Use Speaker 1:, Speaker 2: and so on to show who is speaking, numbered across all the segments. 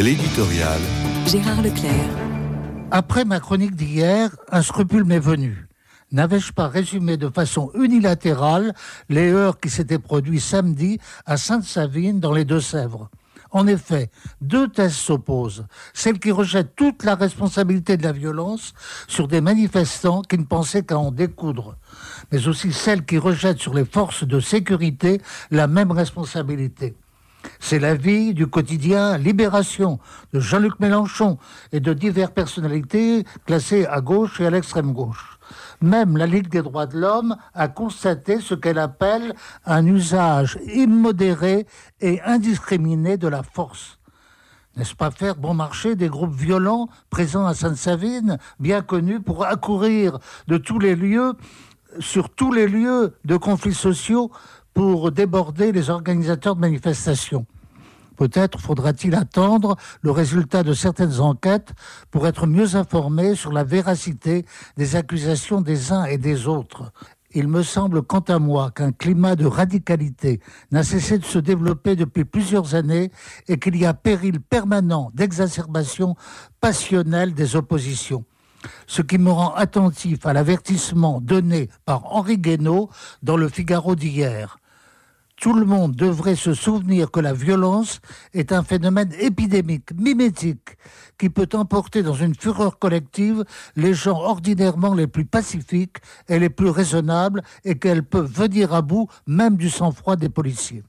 Speaker 1: L'éditorial.
Speaker 2: Gérard Leclerc.
Speaker 3: Après ma chronique d'hier, un scrupule m'est venu. N'avais-je pas résumé de façon unilatérale les heures qui s'étaient produites samedi à Sainte-Savine dans les Deux-Sèvres? En effet, deux thèses s'opposent. Celle qui rejette toute la responsabilité de la violence sur des manifestants qui ne pensaient qu'à en découdre, mais aussi celle qui rejette sur les forces de sécurité la même responsabilité. C'est la vie du quotidien Libération de Jean-Luc Mélenchon et de diverses personnalités classées à gauche et à l'extrême gauche. Même la Ligue des droits de l'homme a constaté ce qu'elle appelle un usage immodéré et indiscriminé de la force. N'est-ce pas faire bon marché des groupes violents présents à Sainte-Savine, bien connus pour accourir de tous les lieux, sur tous les lieux de conflits sociaux pour déborder les organisateurs de manifestations? Peut-être faudra-t-il attendre le résultat de certaines enquêtes pour être mieux informé sur la véracité des accusations des uns et des autres. Il me semble, quant à moi, qu'un climat de radicalité n'a cessé de se développer depuis plusieurs années et qu'il y a péril permanent d'exacerbation passionnelle des oppositions. Ce qui me rend attentif à l'avertissement donné par Henri Guénaud dans le Figaro d'hier tout le monde devrait se souvenir que la violence est un phénomène épidémique, mimétique, qui peut emporter dans une fureur collective les gens ordinairement les plus pacifiques et les plus raisonnables et qu'elle peut venir à bout même du sang-froid des policiers.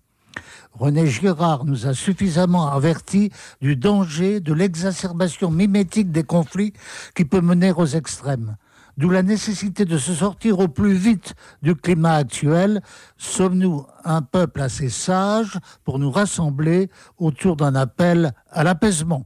Speaker 3: René Girard nous a suffisamment avertis du danger de l'exacerbation mimétique des conflits qui peut mener aux extrêmes. D'où la nécessité de se sortir au plus vite du climat actuel. Sommes-nous un peuple assez sage pour nous rassembler autour d'un appel à l'apaisement?